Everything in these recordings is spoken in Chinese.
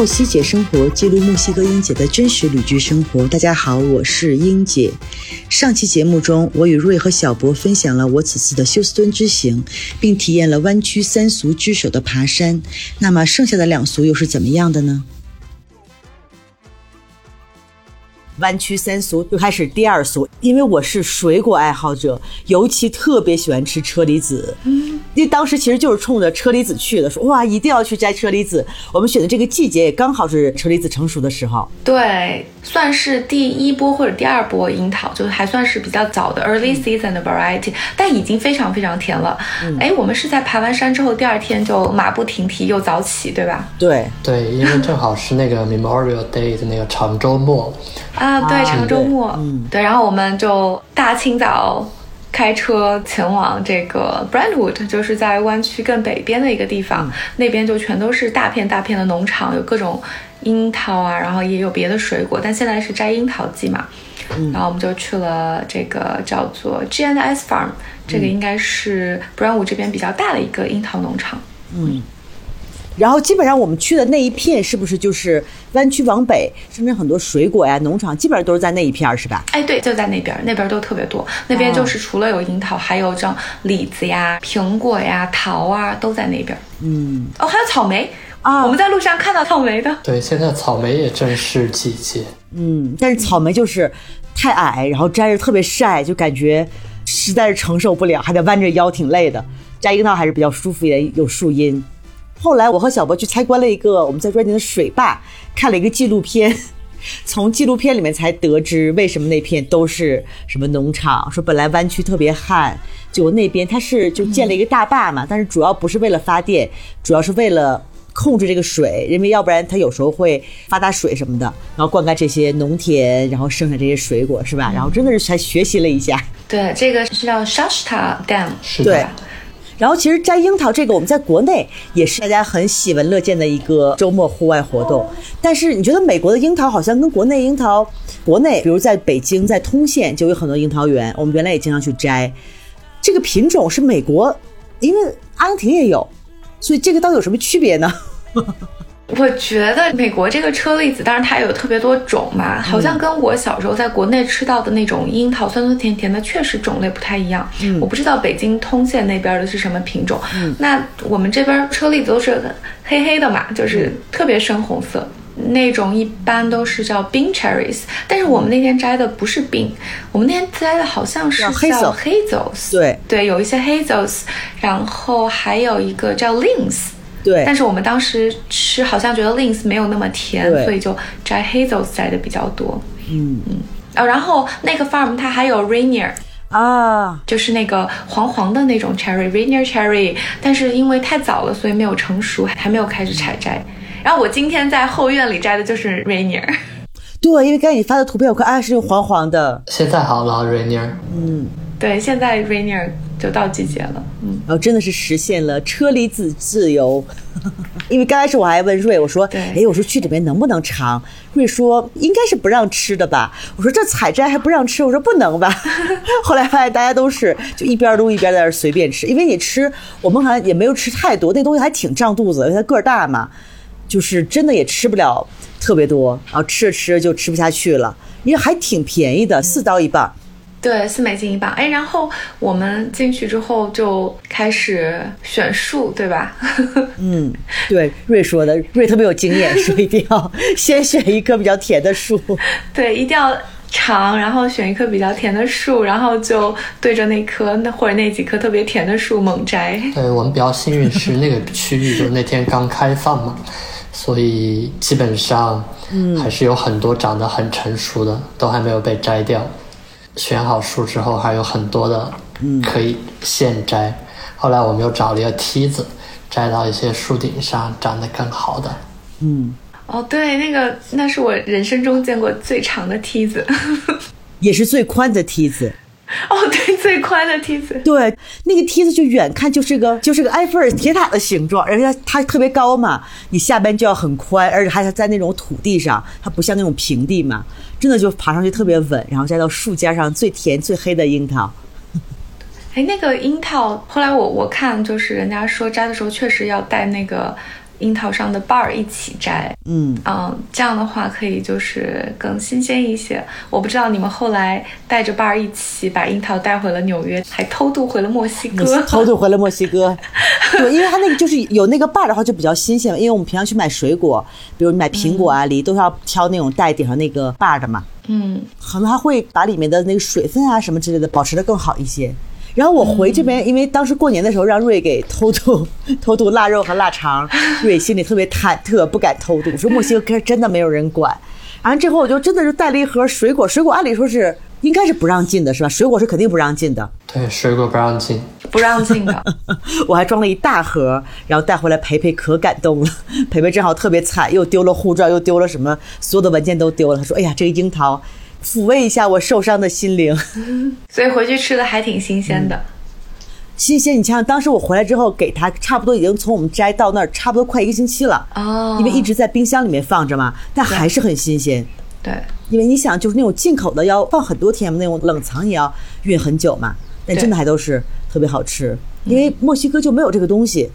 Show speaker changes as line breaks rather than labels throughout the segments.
墨西姐生活记录墨西哥英姐的真实旅居生活。大家好，我是英姐。上期节目中，我与瑞和小博分享了我此次的休斯敦之行，并体验了弯曲三俗之首的爬山。那么剩下的两俗又是怎么样的呢？弯曲三俗就开始第二俗，因为我是水果爱好者，尤其特别喜欢吃车厘子。嗯，因为当时其实就是冲着车厘子去的，说哇一定要去摘车厘子。我们选的这个季节也刚好是车厘子成熟的时候。
对，算是第一波或者第二波樱桃，就还算是比较早的 early season 的 variety，但已经非常非常甜了。哎，我们是在爬完山之后第二天就马不停蹄又早起，对吧？
对
对，因为正好是那个 Memorial Day 的那个长周末。
啊，对，长周末，嗯，对，然后我们就大清早开车前往这个 Brentwood，就是在湾区更北边的一个地方，那边就全都是大片大片的农场，有各种樱桃啊，然后也有别的水果，但现在是摘樱桃季嘛，然后我们就去了这个叫做 G and S Farm，这个应该是 Brentwood 这边比较大的一个樱桃农场，
嗯。然后基本上我们去的那一片是不是就是湾区往北，甚至很多水果呀？农场基本上都是在那一片，是吧？
哎，对，就在那边，那边都特别多。那边就是除了有樱桃，还有像李子呀、苹果呀、桃啊，都在那边。嗯，哦，还有草莓啊！我们在路上看到草莓的。
对，现在草莓也正是季节。
嗯，但是草莓就是太矮，然后摘着特别晒，就感觉实在是承受不了，还得弯着腰，挺累的。摘樱桃还是比较舒服一点，有树荫。后来我和小博去参观了一个我们在瑞典的水坝，看了一个纪录片，从纪录片里面才得知为什么那片都是什么农场。说本来湾区特别旱，就那边它是就建了一个大坝嘛，但是主要不是为了发电，主要是为了控制这个水，因为要不然它有时候会发大水什么的，然后灌溉这些农田，然后生产这些水果是吧？然后真的是才学习了一下。
对，这个是叫 Shasta Dam，
是
的。然后其实摘樱桃这个，我们在国内也是大家很喜闻乐见的一个周末户外活动。但是你觉得美国的樱桃好像跟国内樱桃，国内比如在北京在通县就有很多樱桃园，我们原来也经常去摘。这个品种是美国，因为阿根廷也有，所以这个到底有什么区别呢？
我觉得美国这个车厘子，当然它有特别多种嘛，好像跟我小时候在国内吃到的那种樱桃酸酸甜甜的，确实种类不太一样。嗯，我不知道北京通县那边的是什么品种。嗯，那我们这边车厘子都是黑黑的嘛，就是特别深红色，那种一般都是叫冰 cherries，但是我们那天摘的不是冰，我们那天摘的好像是叫 hazels。
对
对，有一些 hazels，然后还有一个叫 lins。
对，
但是我们当时吃好像觉得 lins 没有那么甜，所以就摘 hazels 摘的比较多。嗯嗯，哦，然后那个 farm 它还有 rainier
啊，
就是那个黄黄的那种 cherry rainier cherry，但是因为太早了，所以没有成熟，还没有开始采摘。然后我今天在后院里摘的就是 rainier。
对，因为刚才你发的图片我看啊是黄黄的。
现在好了 rainier。
嗯，对，现在 rainier。就到季节了，嗯，
然后真的是实现了车厘子自由。因为刚开始我还问瑞，我说，哎，我说去里面能不能尝？瑞说应该是不让吃的吧。我说这采摘还不让吃，我说不能吧。后来发现大家都是就一边撸一边在那随便吃，因为你吃，我们好像也没有吃太多，那东西还挺胀肚子，因为它个儿大嘛，就是真的也吃不了特别多，然后吃着吃着就吃不下去了，因为还挺便宜的，四刀一半。
对，四美金一磅。哎，然后我们进去之后就开始选树，对吧？
嗯，对，瑞说的，瑞特别有经验，说一定要先选一棵比较甜的树。
对，一定要长，然后选一棵比较甜的树，然后就对着那棵那或者那几棵特别甜的树猛摘。
对我们比较幸运是那个区域就是那天刚开放嘛，所以基本上还是有很多长得很成熟的，都还没有被摘掉。选好树之后，还有很多的可以现摘。后来我们又找了一个梯子，摘到一些树顶上长得更好的。
嗯，
哦，对，那个那是我人生中见过最长的梯子，
也是最宽的梯子。
哦，对，最宽的梯子。
对，那个梯子就远看就是个就是个埃菲尔铁塔的形状，人家它特别高嘛，你下边就要很宽，而且还是在那种土地上，它不像那种平地嘛，真的就爬上去特别稳，然后摘到树尖上最甜最黑的樱桃。
哎，那个樱桃，后来我我看就是人家说摘的时候确实要戴那个樱桃上的瓣儿一起摘，
嗯
嗯，这样的话可以就是更新鲜一些。我不知道你们后来带着瓣儿一起把樱桃带回了纽约，还偷渡回了墨西哥，
偷渡回了墨西哥。对，因为它那个就是有那个瓣儿的话就比较新鲜，因为我们平常去买水果，比如你买苹果啊、梨，都要挑那种带顶上那个瓣儿的嘛。
嗯，
可能它会把里面的那个水分啊什么之类的保持的更好一些。然后我回这边，因为当时过年的时候让瑞给偷渡 偷渡腊肉和腊肠，瑞心里特别忐忑，不敢偷渡，说墨西哥真的没有人管。然后之后我就真的是带了一盒水果，水果按理说是应该是不让进的，是吧？水果是肯定不让进的。
对，水果不让进。
不让进的。
我还装了一大盒，然后带回来，培培可感动了。培培正好特别惨，又丢了护照，又丢了什么，所有的文件都丢了。他说：“哎呀，这个樱桃抚慰一下我受伤的心灵。”
所以回去吃的还挺新鲜的。
新鲜，你想想，当时我回来之后给他，差不多已经从我们摘到那儿，差不多快一个星期了。
哦，
因为一直在冰箱里面放着嘛，但还是很新鲜。
对，
因为你想，就是那种进口的要放很多天嘛，那种冷藏也要运很久嘛，但真的还都是特别好吃。因为墨西哥就没有这个东西，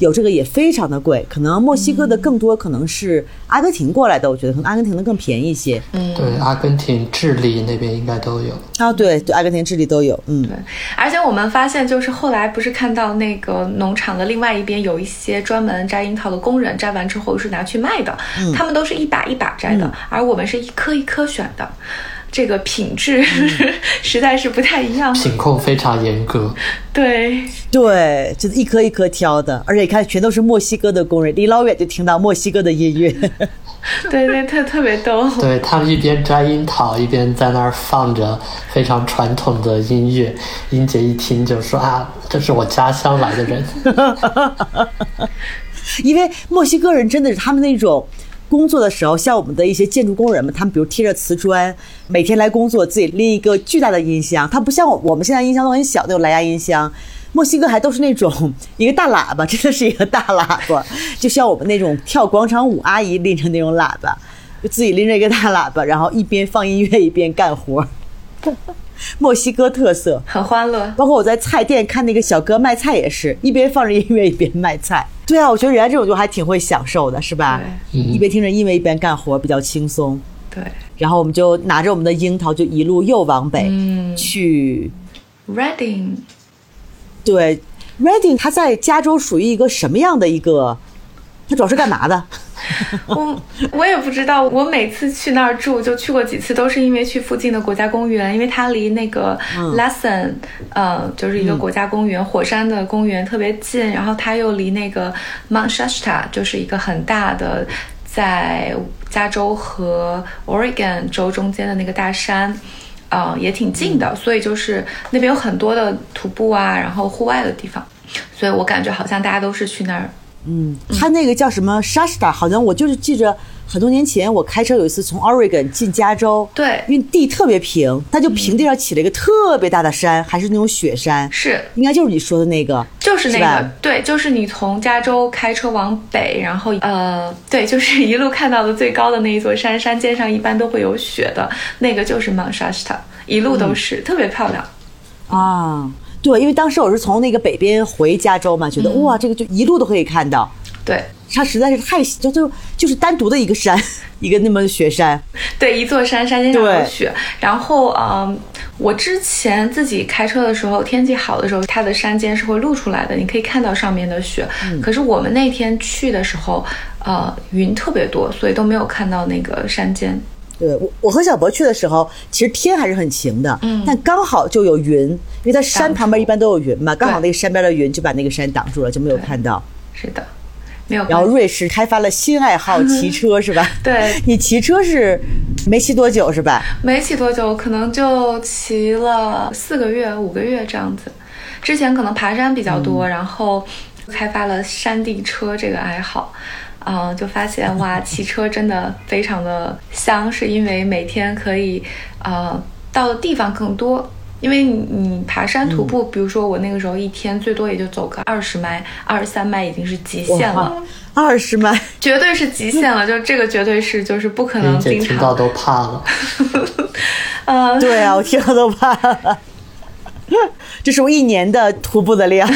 有这个也非常的贵。可能墨西哥的更多可能是阿根廷过来的，我觉得可能阿根廷的更便宜一些。
嗯，
对，阿根廷、智利那边应该都有。
啊，对对，阿根廷、智利都有。嗯，
对。而且我们发现，就是后来不是看到那个农场的另外一边有一些专门摘樱桃的工人，摘完之后是拿去卖的，他们都是一把一把摘的，而我们是一颗一颗选的。这个品质 实在是不太一样，
品控非常严格。
对
对，就是一颗一颗挑的，而且你看，全都是墨西哥的工人，离老远就听到墨西哥的音乐。
对对，特特别逗。
对他们一边摘樱桃，一边在那儿放着非常传统的音乐。英姐一听就说：“啊，这是我家乡来的人。”
因为墨西哥人真的是他们那种。工作的时候，像我们的一些建筑工人们，他们比如贴着瓷砖，每天来工作，自己拎一个巨大的音箱。它不像我们现在音箱都很小，那种蓝牙音箱。墨西哥还都是那种 一个大喇叭，真的是一个大喇叭，就像我们那种跳广场舞阿姨拎着那种喇叭，就自己拎着一个大喇叭，然后一边放音乐一边干活。墨西哥特色
很欢乐，
包括我在菜店看那个小哥卖菜也是一边放着音乐一边卖菜。对啊，我觉得人家这种就还挺会享受的，是吧？一边听着音乐一边干活，比较轻松。
对。
然后我们就拿着我们的樱桃，就一路又往北、
嗯、
去
Reading。
对，Reading 它在加州属于一个什么样的一个？它主要是干嘛的？
我我也不知道，我每次去那儿住，就去过几次，都是因为去附近的国家公园，因为它离那个 Lassen，、嗯、呃，就是一个国家公园，嗯、火山的公园特别近，然后它又离那个 Mount Shasta，就是一个很大的在加州和 Oregon 州中间的那个大山，呃，也挺近的，所以就是那边有很多的徒步啊，然后户外的地方，所以我感觉好像大家都是去那儿。
嗯，他那个叫什么 Shasta，好像我就是记着很多年前我开车有一次从 Oregon 进加州，
对，
因为地特别平，它就平地上起了一个特别大的山，还是那种雪山，
是，
应该就是你说的那个，
就是那个，对，就是你从加州开车往北，然后呃，对，就是一路看到的最高的那一座山，山尖上一般都会有雪的，那个就是 Mount Shasta，一路都是、嗯、特别漂亮，
啊。对，因为当时我是从那个北边回加州嘛，觉得、嗯、哇，这个就一路都可以看到。
对，
它实在是太就就就是单独的一个山，一个那么雪山。
对，一座山，山间上有雪。然后，嗯，我之前自己开车的时候，天气好的时候，它的山间是会露出来的，你可以看到上面的雪。
嗯、
可是我们那天去的时候，呃，云特别多，所以都没有看到那个山尖。
对我，我和小博去的时候，其实天还是很晴的，
嗯，
但刚好就有云，因为它山旁边一般都有云嘛，刚好那个山边的云就把那个山挡住了，就没有看到。
是的，没有。
然后瑞士开发了新爱好，骑车是吧？
对，
你骑车是没骑多久是吧？
没骑多久，可能就骑了四个月、五个月这样子。之前可能爬山比较多，
嗯、
然后开发了山地车这个爱好。嗯、呃，就发现哇，骑车真的非常的香，是因为每天可以呃到的地方更多。因为你你爬山徒步，嗯、比如说我那个时候一天最多也就走个二十迈、二十三迈已经是极限了。
二十迈
绝对是极限了，就这个绝对是就是不可能经常。
听到都怕了。
呃，
对啊，我听到都怕了。这是我一年的徒步的量。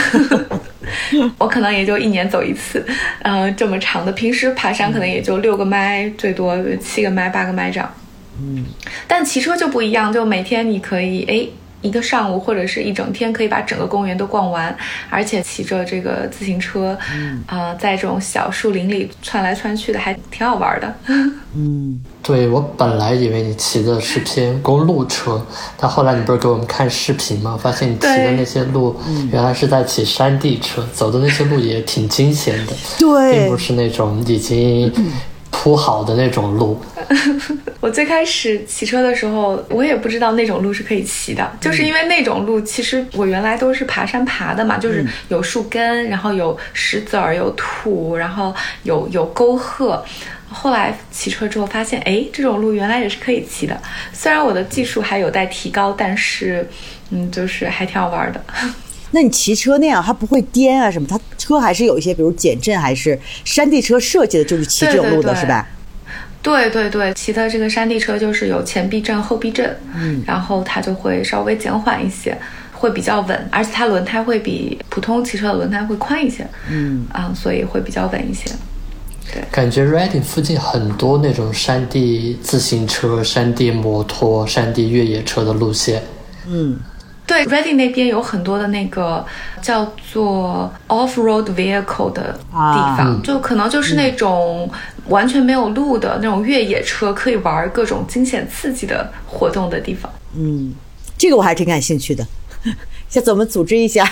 我可能也就一年走一次，呃，这么长的。平时爬山可能也就六个麦，最多七个麦、八个麦这样。嗯，但骑车就不一样，就每天你可以哎。一个上午或者是一整天，可以把整个公园都逛完，而且骑着这个自行车，啊，在这种小树林里窜来窜去的，还挺好玩的。
嗯，对我本来以为你骑的是偏公路车，但后来你不是给我们看视频吗？发现你骑的那些路，原来是在骑山地车，走的那些路也挺惊险的，
对，
并不是那种已经。铺好的那种路，
我最开始骑车的时候，我也不知道那种路是可以骑的，就是因为那种路，其实我原来都是爬山爬的嘛，就是有树根，然后有石子儿，有土，然后有有沟壑。后来骑车之后发现，哎，这种路原来也是可以骑的。虽然我的技术还有待提高，但是，嗯，就是还挺好玩的。
那你骑车那样，它不会颠啊什么？它车还是有一些，比如减震，还是山地车设计的就是骑这种路的是吧？
对对对，骑的这个山地车就是有前避震、后避震，嗯，然后它就会稍微减缓一些，会比较稳，而且它轮胎会比普通骑车的轮胎会宽一些，嗯啊，所以会比较稳一些。对，
感觉 Reading 附近很多那种山地自行车、山地摩托、山地越野车的路线，
嗯。对，Reading 那边有很多的那个叫做 off-road vehicle 的地方，就可能就是那种完全没有路的那种越野车，可以玩各种惊险刺激的活动的地方。
嗯，这个我还挺感兴趣的，下次我们组织一下。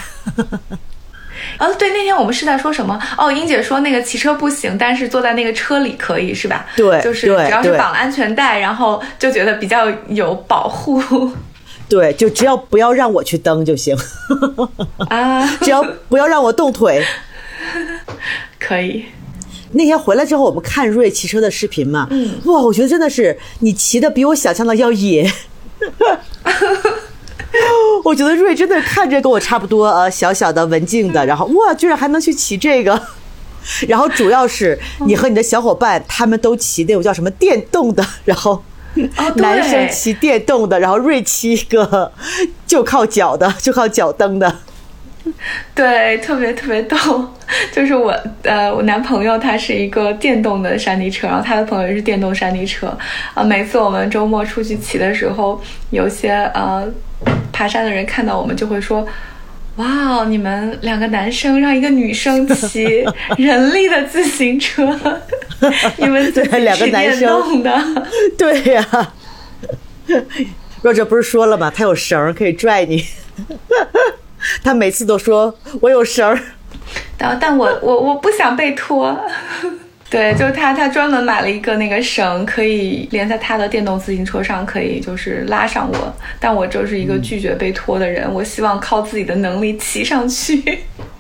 啊，对，那天我们是在说什么？哦，英姐说那个骑车不行，但是坐在那个车里可以，是吧？
对，
就是只要是绑了安全带，然后就觉得比较有保护。
对，就只要不要让我去蹬就行，啊，只要不要让我动腿，
可以。
那天回来之后，我们看瑞骑车的视频嘛，嗯，哇，我觉得真的是你骑的比我想象的要野，我觉得瑞真的看着跟我差不多，呃，小小的文静的，然后哇，居然还能去骑这个，然后主要是你和你的小伙伴他们都骑那种叫什么电动的，然后。男生骑电动的，然后瑞骑一个就靠脚的，就靠脚蹬的。
对，特别特别逗。就是我呃，我男朋友他是一个电动的山地车，然后他的朋友也是电动山地车。啊，每次我们周末出去骑的时候，有些呃爬山的人看到我们就会说。哇哦，你们两个男生让一个女生骑 人力的自行车，你们
对两个男生
的，
对呀。若哲不是说了吗？他有绳可以拽你，他每次都说我有绳
但但我我我不想被拖。对，就是他，他专门买了一个那个绳，可以连在他的电动自行车上，可以就是拉上我。但我就是一个拒绝被拖的人，我希望靠自己的能力骑上去。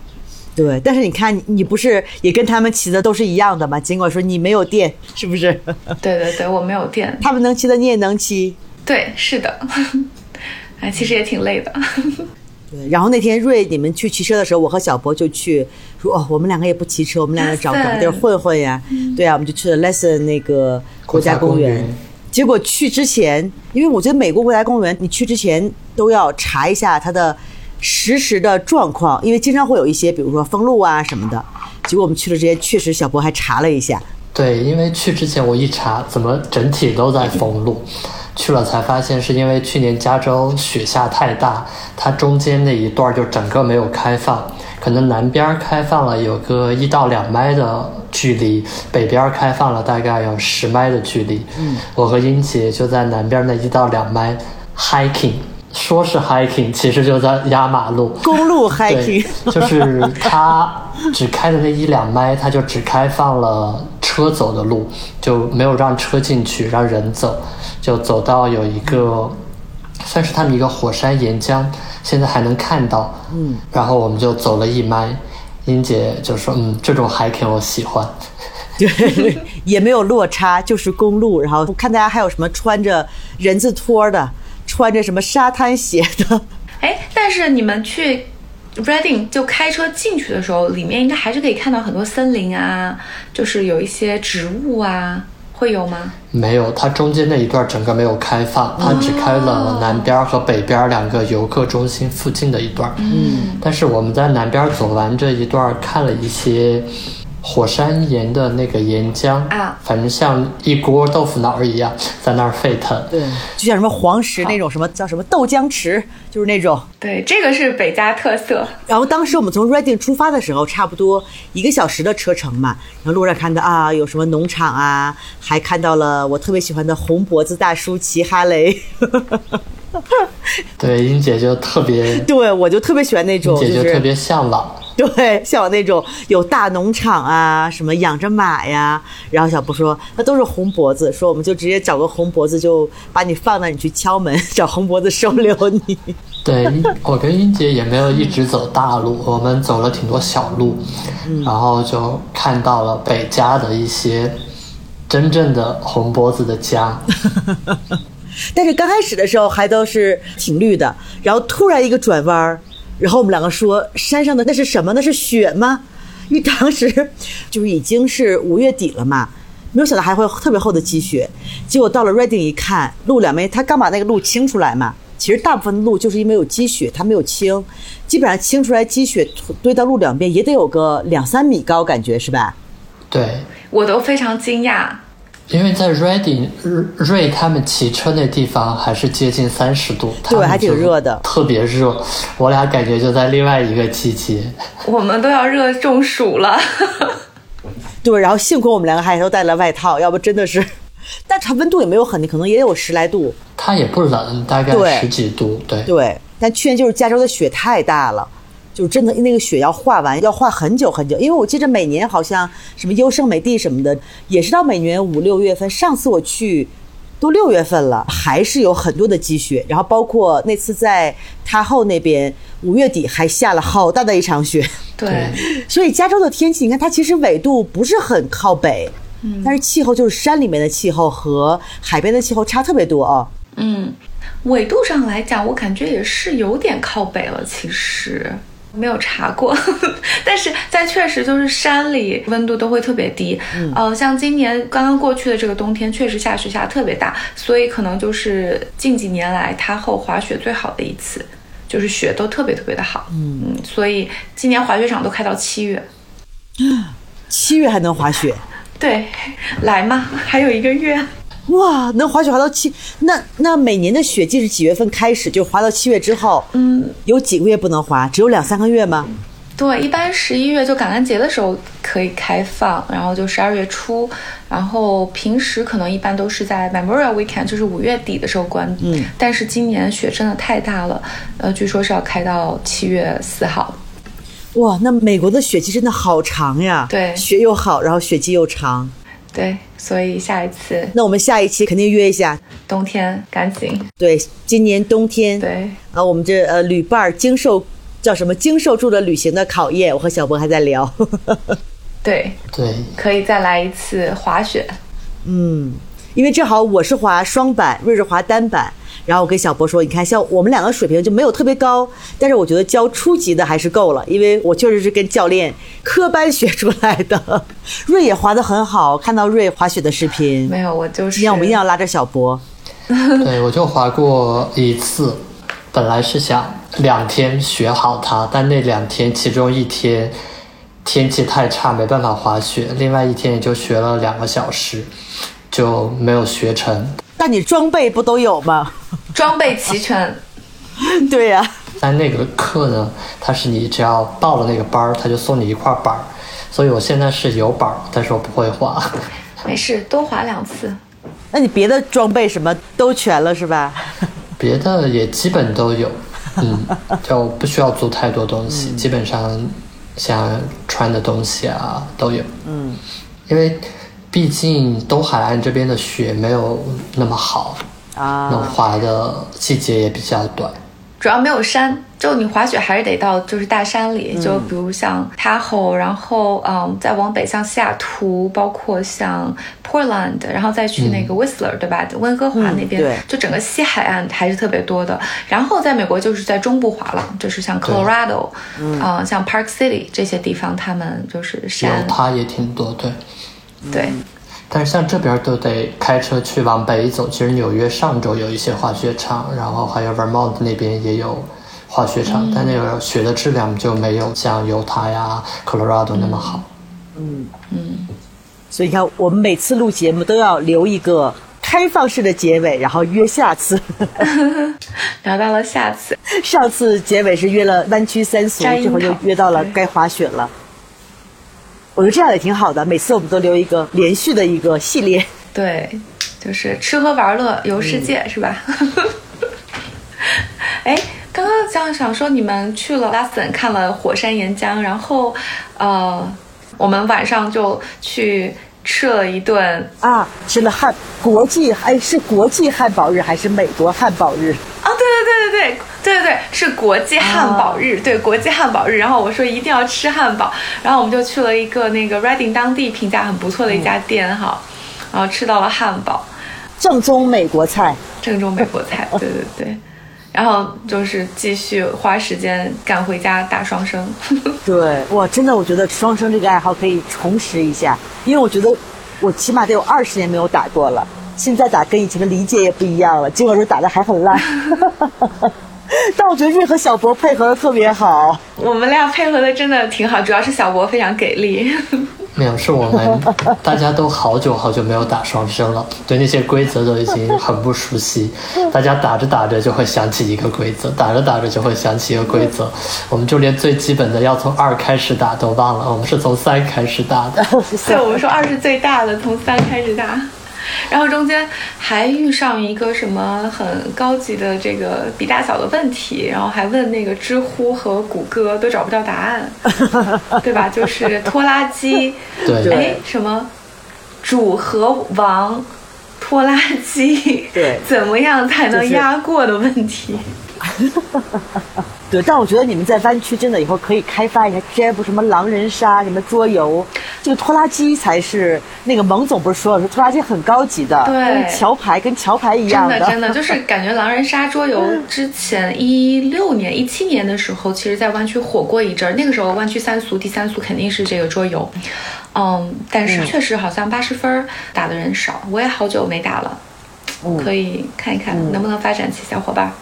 对，但是你看，你不是也跟他们骑的都是一样的吗？尽管说你没有电，是不是？
对对对，我没有电。
他们能骑的，你也能骑。
对，是的。哎，其实也挺累的。
对，然后那天瑞你们去骑车的时候，我和小博就去说哦，我们两个也不骑车，我们两个找 找地儿混混呀。对啊，我们就去了 Lesson 那个国家公园。结果去之前，因为我觉得美国国家公园，你去之前都要查一下它的实时的状况，因为经常会有一些，比如说封路啊什么的。结果我们去了之前，确实小博还查了一下。
对，因为去之前我一查，怎么整体都在封路。去了才发现，是因为去年加州雪下太大，它中间那一段就整个没有开放，可能南边开放了有个一到两迈的距离，北边开放了大概有十迈的距离。嗯，我和英姐就在南边那一到两迈 hiking，说是 hiking，其实就在压马路。
公路 hiking，
就是它只开的那一两迈，它就只开放了车走的路，就没有让车进去，让人走。就走到有一个，算是他们一个火山岩浆，现在还能看到。嗯，然后我们就走了一迈，英姐就说：“嗯，这种 hiking 我喜欢。”
对也没有落差，就是公路。然后看大家还有什么穿着人字拖的，穿着什么沙滩鞋的。
哎，但是你们去 Reading 就开车进去的时候，里面应该还是可以看到很多森林啊，就是有一些植物啊。会有吗？
没有，它中间那一段整个没有开放，它只开了南边和北边两个游客中心附近的一段。
嗯，
但是我们在南边走完这一段，看了一些火山岩的那个岩浆
啊
反正像一锅豆腐脑儿一样在那儿沸腾。
对，就像什么黄石那种什么叫什么豆浆池，就是那种。
对，这个是北加特色。
然后当时我们从 Reading 出发的时候，差不多一个小时的车程嘛。然后路上看到啊，有什么农场啊，还看到了我特别喜欢的红脖子大叔骑哈雷。
对，英姐就特别，
对，我就特别喜欢那种，
姐就特别向往。
对，像我那种有大农场啊，什么养着马呀。然后小布说，那都是红脖子，说我们就直接找个红脖子，就把你放那，你去敲门，找红脖子收留你。
对，我跟英姐也没有一直走大路，我们走了挺多小路，然后就看到了北家的一些真正的红脖子的家。
但是刚开始的时候还都是挺绿的，然后突然一个转弯儿，然后我们两个说山上的那是什么？那是雪吗？因为当时就是已经是五月底了嘛，没有想到还会有特别厚的积雪。结果到了 Reading 一看，路两边他刚把那个路清出来嘛，其实大部分的路就是因为有积雪，它没有清，基本上清出来积雪堆到路两边也得有个两三米高，感觉是吧？
对，
我都非常惊讶。
因为在 Reading 瑞他们骑车那地方还是接近三十度，他们
还挺热的
特别热。我俩感觉就在另外一个季节。
我们都要热中暑了。
对，然后幸亏我们两个还都带了外套，要不真的是，但它温度也没有很低，可能也有十来度。
它也不冷，大概十几度。对，
对，但去年就是加州的雪太大了，就真的那个雪要化完要化很久很久，因为我记得每年好像什么优胜美地什么的，也是到每年五六月份。上次我去都六月份了，还是有很多的积雪，然后包括那次在他后那边五月底还下了好大的一场雪。
对，
所以加州的天气，你看它其实纬度不是很靠北，但是气候就是山里面的气候和海边的气候差特别多啊。
嗯，纬度上来讲，我感觉也是有点靠北了。其实没有查过，但是在确实就是山里温度都会特别低。嗯，呃，像今年刚刚过去的这个冬天，确实下雪下特别大，所以可能就是近几年来它后滑雪最好的一次，就是雪都特别特别的好。嗯所以今年滑雪场都开到七月。
七月还能滑雪，
对，来嘛，还有一个月。
哇，能滑雪滑到七，那那每年的雪季是几月份开始？就滑到七月之后，
嗯，
有几个月不能滑？只有两三个月吗？
对，一般十一月就感恩节的时候可以开放，然后就十二月初，然后平时可能一般都是在 Memorial Weekend，就是五月底的时候关。
嗯，
但是今年雪真的太大了，呃，据说是要开到七月四号。
哇，那美国的雪季真的好长呀！
对
雪又好，然后雪季又长。
对，所以下一次
那我们下一期肯定约一下。
冬天赶紧。
对，今年冬天，
对，
啊，我们这呃旅伴儿经受叫什么经受住了旅行的考验，我和小博还在聊。
对，
对，
可以再来一次滑雪。
嗯，因为正好我是滑双板，瑞是滑单板。然后我跟小博说：“你看，像我们两个水平就没有特别高，但是我觉得教初级的还是够了，因为我确实是跟教练科班学出来的。瑞也滑得很好，看到瑞滑雪的视频。
没有，我就是。
今天我们一定要拉着小博。
对，我就滑过一次，本来是想两天学好它，但那两天其中一天天气太差，没办法滑雪，另外一天也就学了两个小时，就没有学成。
那你装备不都有吗？
装备齐全。
对呀、
但那个课呢，它是你只要报了那个班儿，他就送你一块板儿，所以我现在是有板儿，但是我不会画。
没事，多滑两次。
那你别的装备什么都全了是吧？
别的也基本都有，嗯，就不需要租太多东西，基本上像穿的东西啊都有，
嗯，
因为毕竟东海岸这边的雪没有那么好，能
啊，
滑的季节也比较短。
主要没有山，就你滑雪还是得到就是大山里，就比如像 Tahoe，然后嗯，再往北像西雅图，包括像 Portland，然后再去那个 Whistler，、对吧？温哥华那边，
对
就整个西海岸还是特别多的。然后在美国就是在中部滑了，就是像 Colorado，嗯、像 Park City 这些地方，他们就是
有
山，
它也挺多，对。
对。
但是像这边都得开车去往北走。其实纽约上周有一些滑雪场，然后还有 Vermont 那边也有滑雪场，但那个雪的质量就没有像犹他呀、Colorado 那么好。
嗯嗯，所以你看，我们每次录节目都要留一个开放式的结尾，然后约下次。
聊到了下次，
上次结尾是约了湾区三俗，这会又约到了该滑雪了。我觉得这样也挺好的，每次我们都留一个连续的一个系列。
对，就是吃喝玩乐游世界，是吧？哎，刚刚想想说，你们去了拉森看了火山岩浆，然后呃，我们晚上就去吃了一顿
啊，吃了汉国际哎，是国际汉堡日还是美国汉堡日？
啊，对对对对对对对对，是国际汉堡日，对国际汉堡日。然后我说一定要吃汉堡，然后我们就去了一个那个 Reading 当地评价很不错的一家店哈，然后吃到了汉堡，
正宗美国菜，
正宗美国菜，对对对。然后就是继续花时间赶回家打双生。
对，哇，真的，我觉得双生这个爱好可以重拾一下，因为我觉得我起码得有二十年没有打过了。现在打跟以前的理解也不一样了，尽管说打的还很烂，但我觉得瑞和小博配合的特别好。
我们俩配合的真的挺好，主要是小博非常给力。
没有，是我们大家都好久好久没有打双生了，对那些规则都已经很不熟悉。大家打着打着就会想起一个规则，打着打着就会想起一个规则。我们就连最基本的要从二开始打都忘了，我们是从三开始打的。
对，我们说二是最大的，从三开始打。然后中间还遇上一个什么很高级的这个比大小的问题，然后还问那个知乎和谷歌都找不到答案，对吧？就是拖拉机，
对，
哎，什么？主和王拖拉机，
对，
怎么样才能压过的问题。
对，但我觉得你们在湾区真的以后可以开发一下这部什么狼人杀、什么桌游，这个拖拉机才是那个蒙总不是说了，说拖拉机很高级的，
对，
桥牌跟桥牌一样
的，真的真的 就是感觉狼人杀桌游之前一六年、一七年的时候，其实在湾区火过一阵儿，那个时候湾区三俗第三俗肯定是这个桌游，嗯，但是确实好像八十分打的人少，我也好久没打了，可以看一看能不能发展起小伙伴。
嗯，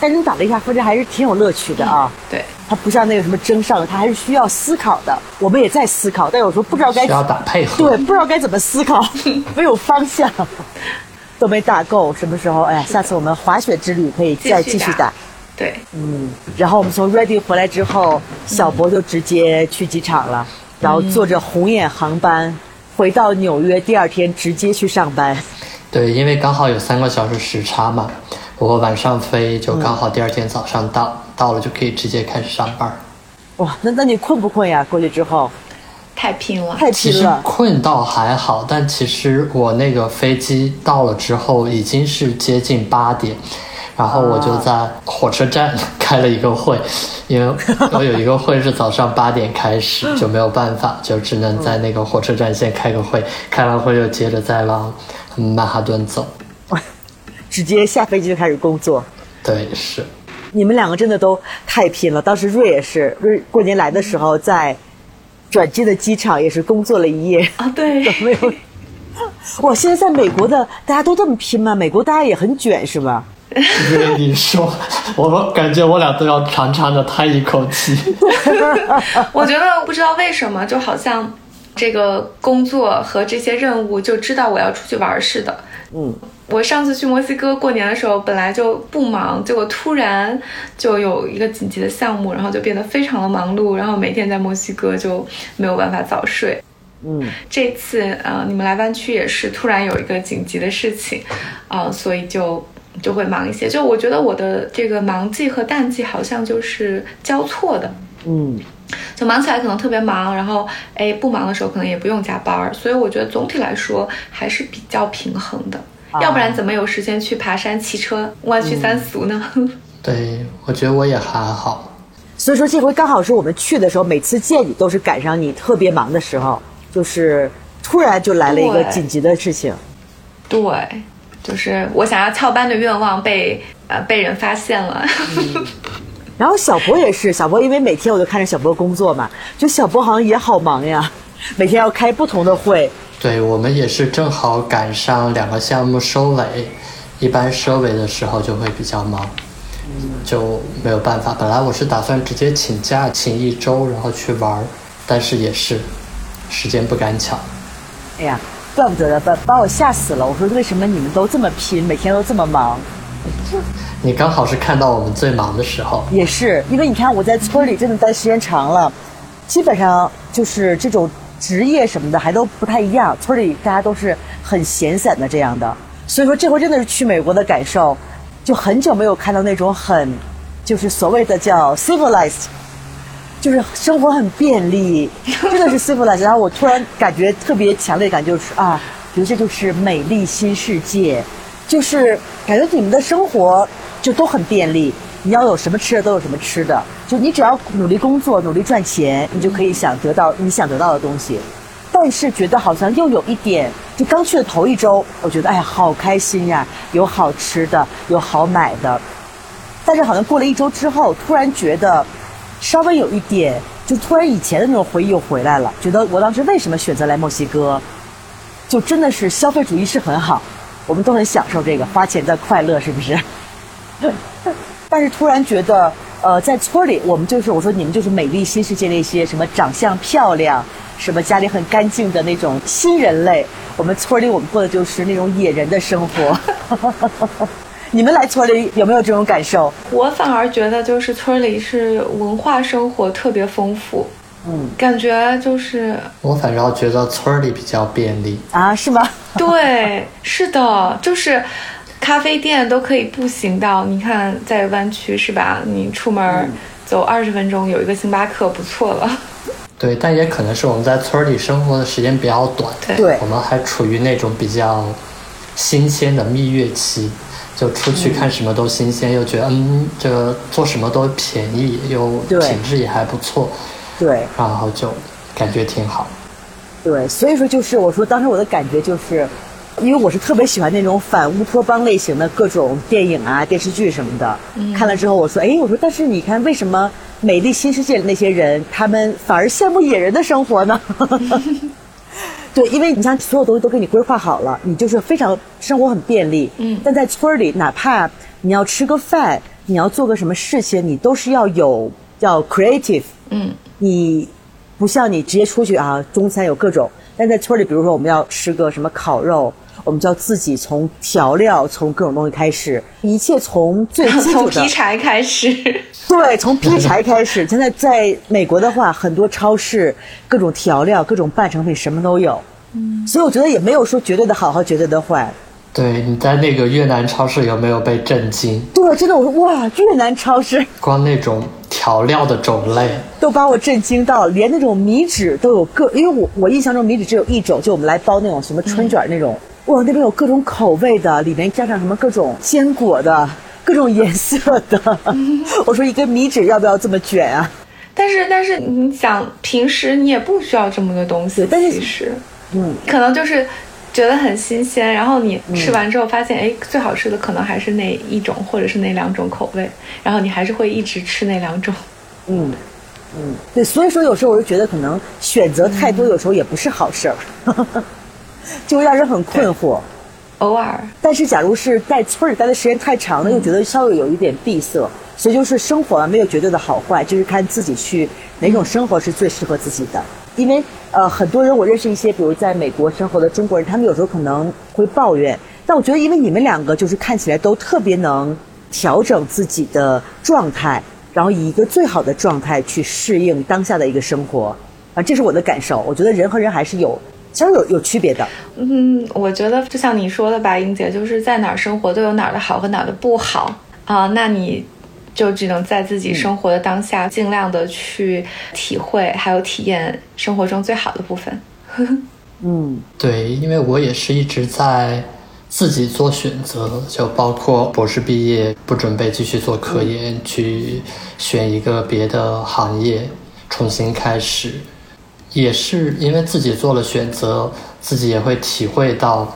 但是你打了一下分，这还是挺有乐趣的啊。
对，
它不像那个什么争上，它还是需要思考的。我们也在思考，但有时候不知道该
需要打配合，
对，不知道该怎么思考，没有方向，都没打够。什么时候？哎呀，下次我们滑雪之旅可以再继续打。
对，
嗯。然后我们从 Ready 回来之后，小博就直接去机场了，然后坐着红眼航班回到纽约，第二天直接去上班。
对，因为刚好有三个小时时差嘛。我晚上飞就刚好第二天早上到，到了就可以直接开始上班。
哇，那那你困不困呀？过去之后，
太拼了，
太拼了。
困倒还好，但其实我那个飞机到了之后已经是接近八点，然后我就在火车站开了一个会，因为我有一个会是早上八点开始，就没有办法，就只能在那个火车站先开个会，开完会又接着再往曼哈顿走。
直接下飞机就开始工作，
对，是。
你们两个真的都太拼了。当时瑞也是，瑞过年来的时候在转机的机场也是工作了一夜
啊。对，
没有。哇，现在在美国的大家都这么拼吗？美国大家也很卷是吧？
瑞，你说，我感觉我俩都要长长的叹一口气。
我觉得不知道为什么，就好像这个工作和这些任务就知道我要出去玩似的。嗯。我上次去墨西哥过年的时候，本来就不忙，结果突然就有一个紧急的项目，然后就变得非常的忙碌，然后每天在墨西哥就没有办法早睡。嗯，这次呃，你们来湾区也是突然有一个紧急的事情，啊，所以就就会忙一些。就我觉得我的这个忙季和淡季好像就是交错的。嗯，就忙起来可能特别忙，然后哎不忙的时候可能也不用加班，所以我觉得总体来说还是比较平衡的。要不然怎么有时间去爬山、骑车、弯曲三俗呢？
对，我觉得我也还好。
所以说这回刚好是我们去的时候，每次见你都是赶上你特别忙的时候，就是突然就来了一个紧急的事情。
对，就是我想要翘班的愿望被呃被人发现了。
然后小博也是，小博因为每天我都看着小博工作嘛，就小博好像也好忙呀，每天要开不同的会。
对我们也是正好赶上两个项目收尾，一般收尾的时候就会比较忙，就没有办法。本来我是打算直接请假请一周，然后去玩儿，但是也是时间不赶巧。
哎呀，怪不得了，把把我吓死了。我说为什么你们都这么拼，每天都这么忙？
你刚好是看到我们最忙的时候，
也是因为你看我在村里真的待时间长了，基本上就是这种职业什么的还都不太一样。村里大家都是很闲散的这样的，所以说这回真的是去美国的感受，就很久没有看到那种很，就是所谓的叫 civilized，就是生活很便利，真的是 civilized。然后我突然感觉特别强烈感觉就是啊，觉得这就是美丽新世界，就是感觉你们的生活就都很便利，你要有什么吃的都有什么吃的，就你只要努力工作、努力赚钱，你就可以想得到你想得到的东西。但是觉得好像又有一点，就刚去的头一周，我觉得哎呀好开心呀，有好吃的，有好买的。但是好像过了一周之后，突然觉得稍微有一点，就突然以前的那种回忆又回来了，觉得我当时为什么选择来墨西哥，就真的是消费主义是很好，我们都很享受这个花钱的快乐，是不是？但是突然觉得，呃，在村里，我们就是我说你们就是美丽新世界那些什么长相漂亮，什么家里很干净的那种新人类，我们村里我们过的就是那种野人的生活。你们来村里有没有这种感受？
我反而觉得就是村里是文化生活特别丰富，
嗯
感觉就是
我反正觉得村里比较便利。
啊，是吗？
对，是的，就是咖啡店都可以步行到。你看，在湾区是吧？你出门走二十分钟有一个星巴克，不错了。
对，但也可能是我们在村里生活的时间比较短，
对
对
我们还处于那种比较新鲜的蜜月期，就出去看什么都新鲜，又觉得嗯，这个做什么都便宜，又品质也还不错，
对
然后就感觉挺好。
对，所以说就是我说当时我的感觉就是，因为我是特别喜欢那种反乌托邦类型的各种电影啊、电视剧什么的。看了之后我说，哎，我说但是你看为什么美丽新世界里那些人，他们反而羡慕野人的生活呢？对，因为你像所有东西都给你规划好了，你就是非常生活很便利。
嗯
但在村儿里，哪怕你要吃个饭，你要做个什么事情，你都是要有叫 creative。
嗯，
你不像你直接出去啊，中餐有各种，但在村里，比如说我们要吃个什么烤肉，我们就要自己从调料，从各种东西开始，一切从最基础
从
的
劈柴开始。
对，从劈柴开始。现在在美国的话，很多超市各种调料、各种半成品什么都有，嗯，所以我觉得也没有说绝对的好和绝对的坏。
对，你在那个越南超市有没有被震惊？
对，真的，我说哇，越南超市
光那种调料的种类，
都把我震惊到，连那种米纸都有各，因为我我印象中米纸只有一种，就我们来包那种什么春卷那种，哇，那边有各种口味的，里面加上什么各种坚果的，各种颜色的。我说一根米纸要不要这么卷啊？
但是，但是你想，平时你也不需要这么多东西，
但是
其实
嗯，
可能就是觉得很新鲜，然后你吃完之后发现，哎、最好吃的可能还是那一种，或者是那两种口味，然后你还是会一直吃那两种。
嗯，嗯，对，所以说有时候我就觉得可能选择太多，有时候也不是好事儿，就会让人很困惑。
偶尔，
但是假如是在村里待的时间太长了，又觉得稍微有一点闭塞，所以就是生活啊没有绝对的好坏，就是看自己去哪种生活是最适合自己的。因为呃，很多人我认识一些，比如在美国生活的中国人，他们有时候可能会抱怨，但我觉得因为你们两个就是看起来都特别能调整自己的状态，然后以一个最好的状态去适应当下的一个生活啊，这是我的感受。我觉得人和人还是有其实有有区别的。
嗯，我觉得就像你说的吧，英姐，就是在哪儿生活都有哪儿的好和哪儿的不好啊、那你就只能在自己生活的当下，尽量的去体会，还有体验生活中最好的部分。
嗯。
对，因为我也是一直在自己做选择，就包括博士毕业不准备继续做科研，去选一个别的行业重新开始，也是因为自己做了选择，自己也会体会到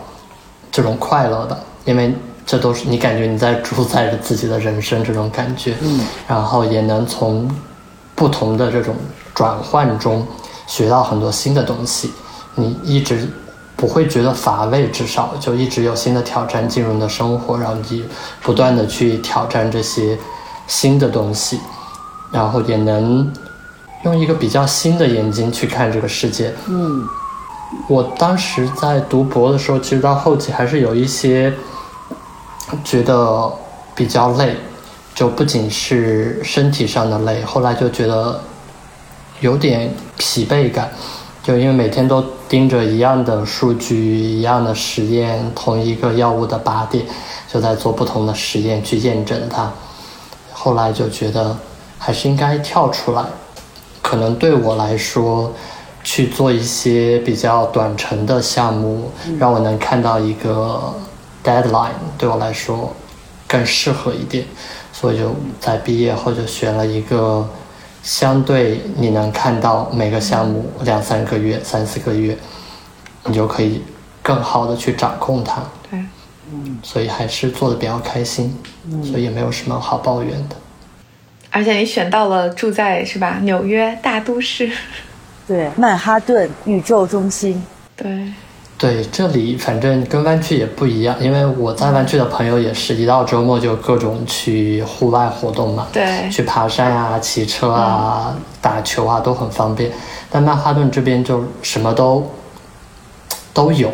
这种快乐的，因为这都是你感觉你在主宰着自己的人生这种感觉，
嗯，
然后也能从不同的这种转换中学到很多新的东西。你一直不会觉得乏味，至少就一直有新的挑战进入你的生活，然后你不断的去挑战这些新的东西，然后也能用一个比较新的眼睛去看这个世界。
嗯，
我当时在读博的时候，其实到后期还是有一些觉得比较累，就不仅是身体上的累，后来就觉得有点疲惫感。就因为每天都盯着一样的数据、一样的实验、同一个药物的靶点，就在做不同的实验去验证它。后来就觉得还是应该跳出来，可能对我来说，去做一些比较短程的项目，让我能看到一个 deadline，对我来说更适合一点。所以就在毕业后就选了一个。相对你能看到每个项目两三个月、三四个月，你就可以更好的去掌控它。
对，
嗯，所以还是做的比较开心，所以也没有什么好抱怨的。
而且你选到了住在是吧？纽约大都市，
对，曼哈顿宇宙中心，
对。
对，这里反正跟湾区也不一样，因为我在湾区的朋友也是一到周末就各种去户外活动嘛，
对，
去爬山啊、骑车啊、打球啊都很方便。但曼哈顿这边就什么都都有，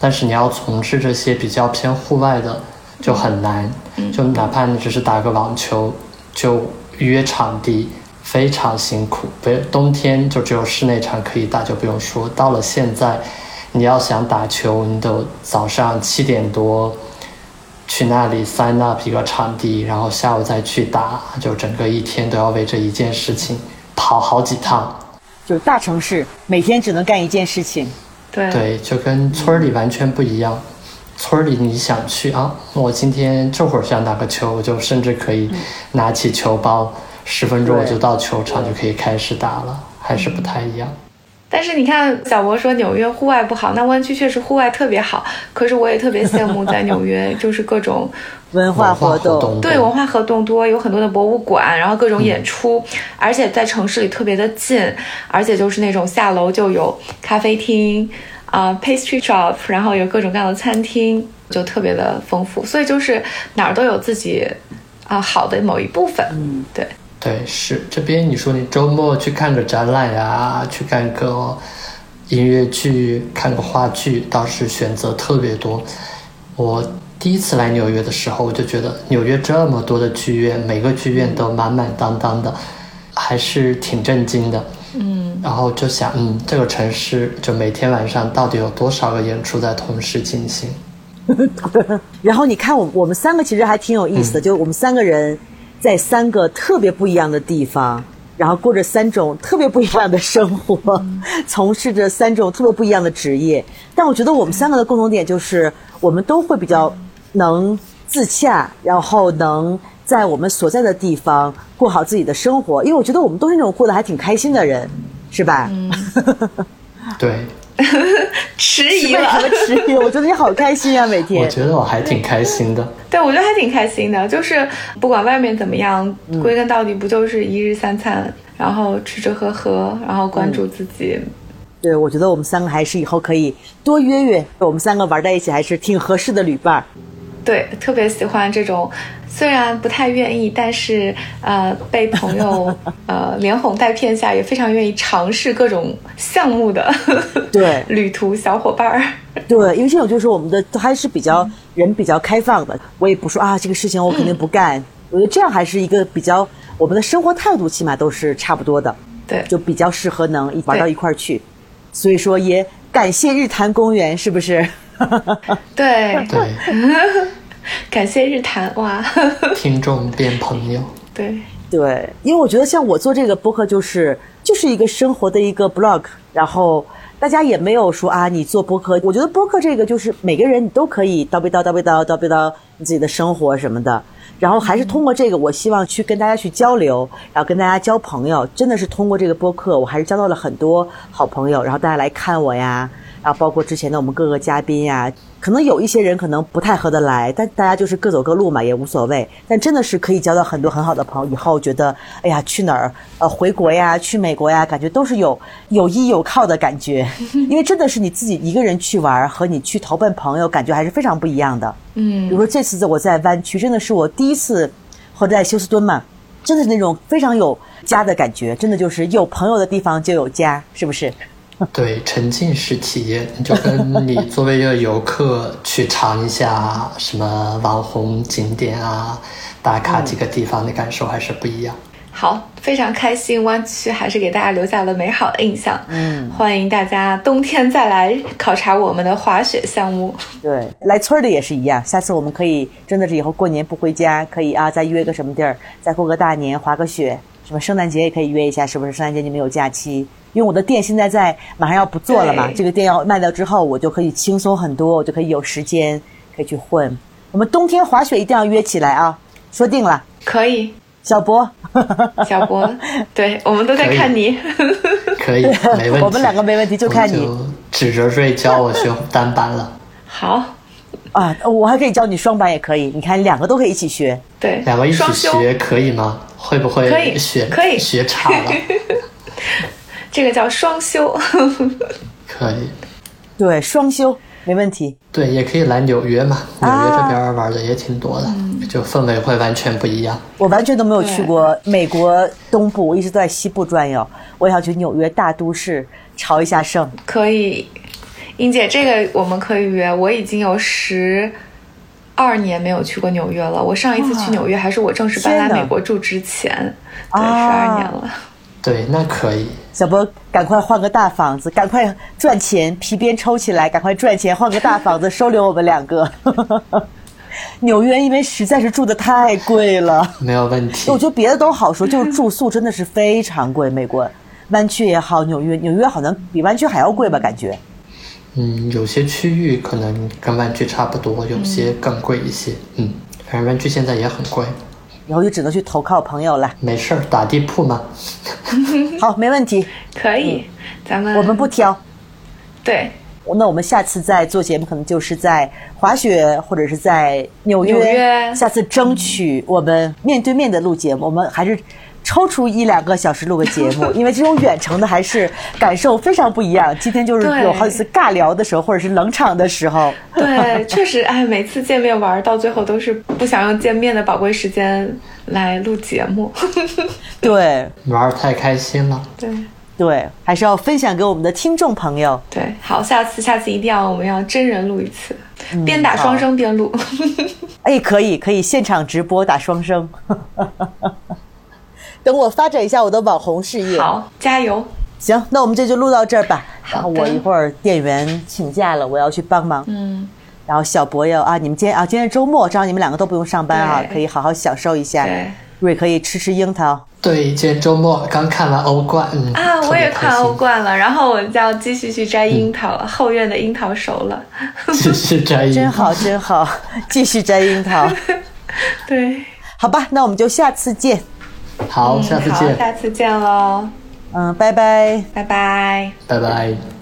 但是你要从事这些比较偏户外的就很难，就哪怕你只是打个网球，就约场地非常辛苦。不，冬天就只有室内场可以打，就不用说。到了现在。你要想打球，你得早上七点多去那里 sign up 一个场地，然后下午再去打，就整个一天都要为这一件事情跑好几趟。
就大城市每天只能干一件事情，
对
对，就跟村里完全不一样。村里你想去啊，我今天这会儿想打个球，我就甚至可以拿起球包，十分钟我就到球场就可以开始打了，还是不太一样。
但是你看，小博说纽约户外不好，那湾区确实户外特别好。可是我也特别羡慕在纽约，就是各种
文化活动，
对文化活动多，有很多的博物馆，然后各种演出，而且在城市里特别的近，而且就是那种下楼就有咖啡厅啊，pastry shop，然后有各种各样的餐厅，就特别的丰富。所以就是哪儿都有自己啊好的某一部分，嗯，对。
对，是这边你说你周末去看个展览呀，去看个音乐剧，看个话剧，倒是选择特别多。我第一次来纽约的时候，我就觉得纽约这么多的剧院，每个剧院都满满当当的，还是挺震惊的。
嗯，
然后就想，嗯，这个城市就每天晚上到底有多少个演出在同时进行？
然后你看，我我们三个其实还挺有意思的，就我们三个人。在三个特别不一样的地方，然后过着三种特别不一样的生活，从事着三种特别不一样的职业。但我觉得我们三个的共同点就是，我们都会比较能自洽，然后能在我们所在的地方过好自己的生活。因为我觉得我们都是那种过得还挺开心的人，是吧？
嗯 对。
迟疑了，
迟疑。我觉得你好开心啊，每天。
我觉得我还挺开心的。
对，我觉得还挺开心的。就是不管外面怎么样，归根到底不就是一日三餐，然后吃吃喝喝，然后关注自己。
对，我觉得我们三个还是以后可以多约约，我们三个玩在一起还是挺合适的旅伴。
对，特别喜欢这种。虽然不太愿意，但是呃，被朋友 呃连哄带骗下，也非常愿意尝试各种项目的
对
旅途小伙伴儿。
对，因为这种就是我们的都还是比较人比较开放的，我也不说啊，这个事情我肯定 不干。我觉得这样还是一个比较我们的生活态度，起码都是差不多的。
对，
就比较适合能玩到一块儿去。所以说，也感谢日坛公园，是不是？
对。
对。
感谢日坛哇，
听众变朋友，
对。
对，因为我觉得像我做这个播客就是就是一个生活的一个 blog，然后大家也没有说啊，你做播客，我觉得播客这个就是每个人你都可以叨逼叨叨逼叨叨逼叨你自己的生活什么的，然后还是通过这个，我希望去跟大家去交流，然后跟大家交朋友，真的是通过这个播客，我还是交到了很多好朋友，然后大家来看我呀。然后包括之前的我们各个嘉宾呀、可能有一些人可能不太合得来，但大家就是各走各路嘛，也无所谓。但真的是可以交到很多很好的朋友，以后觉得哎呀，去哪儿呃回国呀，去美国呀，感觉都是有有依有靠的感觉，因为真的是你自己一个人去玩和你去投奔朋友，感觉还是非常不一样的。
嗯
比如说这次我在湾区，真的是我第一次，或者在休斯敦嘛，真的是那种非常有家的感觉，真的就是有朋友的地方就有家，是不是？
对，沉浸式体验，就跟你作为一个游客去尝一下什么网红景点啊，打卡几个地方的感受还是不一样。
好，非常开心，湾区还是给大家留下了美好的印象。
嗯，
欢迎大家冬天再来考察我们的滑雪项目。
对，来村儿的也是一样。下次我们可以真的是以后过年不回家，可以啊，再约个什么地儿，再过个大年滑个雪，什么圣诞节也可以约一下，是不是？圣诞节你们有假期？因为我的店现在在马上要不做了嘛，这个店要卖掉之后，我就可以轻松很多，我就可以有时间可以去混。我们冬天滑雪一定要约起来啊，说定了。
可以，
小博，
小博，对我们都在看你。
可以，没问题。
我们两个没问题，就看你
指着瑞教我学单板了，
好，
啊，我还可以教你双板也可以，你看两个都可以一起学。
对，
两个一起，学可以吗？会不会
可以
学
可以
学差了？
这个叫双修。
可以，
对，双修没问题。
对，也可以来纽约嘛，纽
啊
约这边玩的也挺多的，
嗯
就氛围会完全不一样。
我完全都没有去过美国东部，我一直都在西部转悠。我想去纽约大都市朝一下圣。
可以，英姐，这个我们可以约。我已经有十二年没有去过纽约了。我上一次去纽约还是我正式搬来美国住之前，对，十
啊
二年了。
对，那可以。
小波，赶快换个大房子，赶快赚钱，皮鞭抽起来，赶快赚钱，换个大房子收留我们两个。纽约因为实在是住的太贵了，
没有问题
我。觉得别的都好说，就是住宿真的是非常贵。美国湾区也好，纽约纽约好像比湾区还要贵吧？感觉。
嗯，有些区域可能跟湾区差不多，有些更贵一些。嗯，反正湾区现在也很贵。
以后就只能去投靠朋友了。
没事儿，打地铺嘛。
好，没问题，
可以，咱们
我们不挑。
对
那我们下次再做节目，可能就是在滑雪或者是在纽约。
纽约
下次争取我们面对面的录节目，我们还是抽出一两个小时录个节目，因为这种远程的还是感受非常不一样。今天就是有好几次尬聊的时候，或者是冷场的时候。
对，确实，哎，每次见面玩到最后都是不想用见面的宝贵时间来录节目。
对
玩儿太开心了。
对
对，还是要分享给我们的听众朋友。
对，好，下次下次一定要我们要真人录一次，
嗯
边打双声边录。
哎，可以可以，现场直播打双声。等我发展一下我的网红事业。
好，加油！
行，那我们这就录到这儿吧。
好的
然后我一会儿店员请假了，我要去帮忙。
嗯，
然后小博要啊，你们今天啊，今天周末，正好你们两个都不用上班啊，可以好好享受一下
对。
瑞可以吃吃樱桃。
对，今天周末刚看完欧冠，嗯
啊，我也看欧冠了，然后我就要继续去摘樱桃了，后院的樱桃熟了。
继续摘樱桃
真好，真好，继续摘樱桃。
对，
好吧，那我们就下次见。
好，下次
好，
见，
下次见喽，
嗯，拜拜。
拜拜。
拜拜。